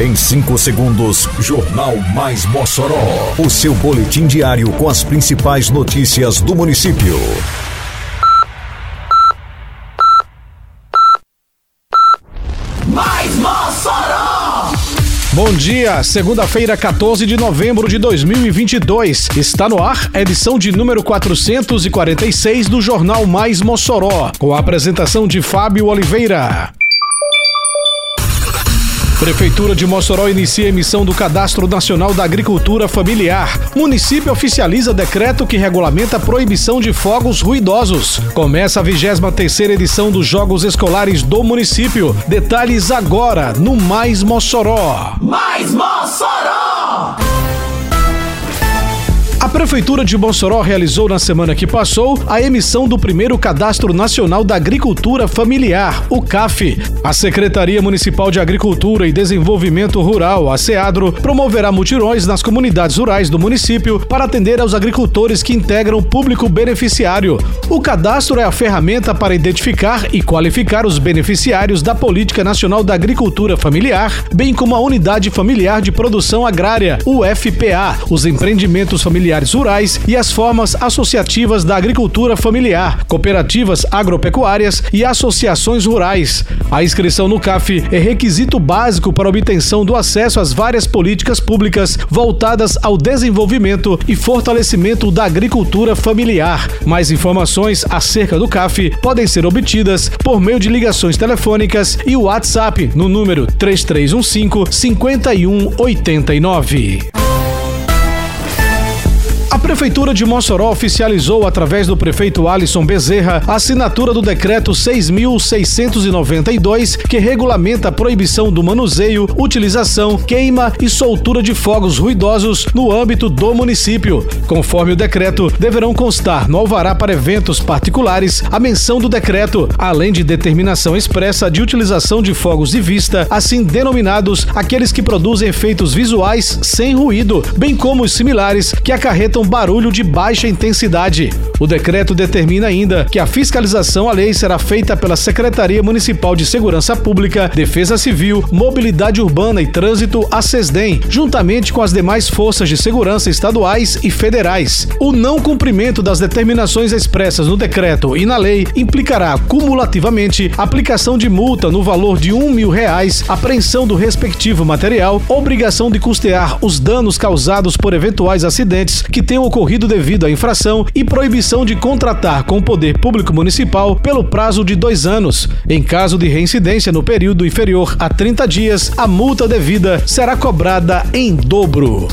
Em 5 segundos, Jornal Mais Mossoró. O seu boletim diário com as principais notícias do município. Mais Mossoró! Bom dia, segunda-feira, 14 de novembro de 2022. Está no ar a edição de número 446 do Jornal Mais Mossoró, com a apresentação de Fábio Oliveira. Prefeitura de Mossoró inicia emissão do Cadastro Nacional da Agricultura Familiar. Município oficializa decreto que regulamenta a proibição de fogos ruidosos. Começa a 23 edição dos Jogos Escolares do município. Detalhes agora no Mais Mossoró. Mais Mossoró! Prefeitura de Mossoró realizou na semana que passou a emissão do primeiro Cadastro Nacional da Agricultura Familiar, o CAF. A Secretaria Municipal de Agricultura e Desenvolvimento Rural, a SEADRO, promoverá mutirões nas comunidades rurais do município para atender aos agricultores que integram o público beneficiário. O cadastro é a ferramenta para identificar e qualificar os beneficiários da Política Nacional da Agricultura Familiar, bem como a Unidade Familiar de Produção Agrária, UFPA, os empreendimentos familiares rurais e as formas associativas da agricultura familiar, cooperativas agropecuárias e associações rurais. A inscrição no CAF é requisito básico para obtenção do acesso às várias políticas públicas voltadas ao desenvolvimento e fortalecimento da agricultura familiar. Mais informações acerca do CAF podem ser obtidas por meio de ligações telefônicas e WhatsApp no número 3315 5189. A Prefeitura de Mossoró oficializou, através do prefeito Alisson Bezerra, a assinatura do decreto 6.692, que regulamenta a proibição do manuseio, utilização, queima e soltura de fogos ruidosos no âmbito do município. Conforme o decreto, deverão constar no alvará para eventos particulares a menção do decreto, além de determinação expressa de utilização de fogos de vista, assim denominados aqueles que produzem efeitos visuais sem ruído, bem como os similares que acarretam barulho de baixa intensidade. O decreto determina ainda que a fiscalização à lei será feita pela Secretaria Municipal de Segurança Pública, Defesa Civil, Mobilidade Urbana e Trânsito, a SESDEM, juntamente com as demais forças de segurança estaduais e federais. O não cumprimento das determinações expressas no decreto e na lei implicará cumulativamente aplicação de multa no valor de um mil reais, apreensão do respectivo material, obrigação de custear os danos causados por eventuais acidentes que tenham ocorrido devido à infração e proibição de contratar com o poder público municipal pelo prazo de dois anos. Em caso de reincidência no período inferior a 30 dias, a multa devida será cobrada em dobro.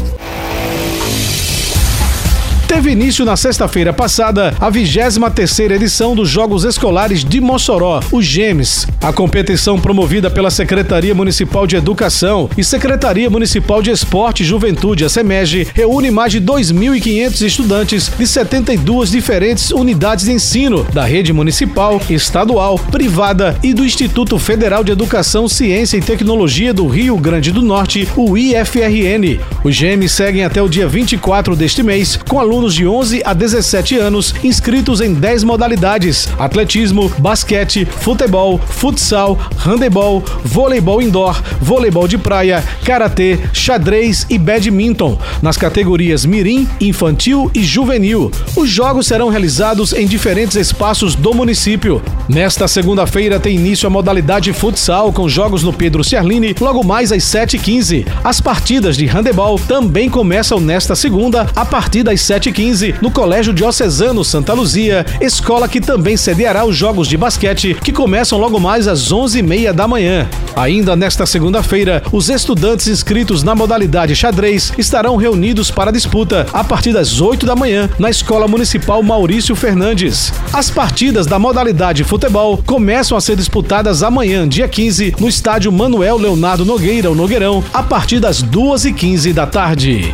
Teve início na sexta-feira passada a 23 edição dos Jogos Escolares de Mossoró, os GEMES. A competição promovida pela Secretaria Municipal de Educação e Secretaria Municipal de Esporte e Juventude, a SEMEG, reúne mais de 2.500 estudantes de 72 diferentes unidades de ensino da rede municipal, estadual, privada e do Instituto Federal de Educação, Ciência e Tecnologia do Rio Grande do Norte, o IFRN. Os GEMES seguem até o dia 24 deste mês com alunos alunos de 11 a 17 anos inscritos em 10 modalidades: atletismo, basquete, futebol, futsal, handebol, voleibol indoor, voleibol de praia, karatê, xadrez e badminton, nas categorias mirim, infantil e juvenil. Os jogos serão realizados em diferentes espaços do município. Nesta segunda-feira tem início a modalidade futsal com jogos no Pedro Ciarline logo mais às 7h15. As partidas de handebol também começam nesta segunda a partir das 7 7h15 no Colégio Diocesano Santa Luzia, escola que também sediará os Jogos de Basquete, que começam logo mais às 11h30 da manhã. Ainda nesta segunda-feira, os estudantes inscritos na modalidade xadrez estarão reunidos para a disputa a partir das 8 da manhã na Escola Municipal Maurício Fernandes. As partidas da modalidade futebol começam a ser disputadas amanhã, dia 15, no estádio Manuel Leonardo Nogueira, o Nogueirão, a partir das 2h15 da tarde.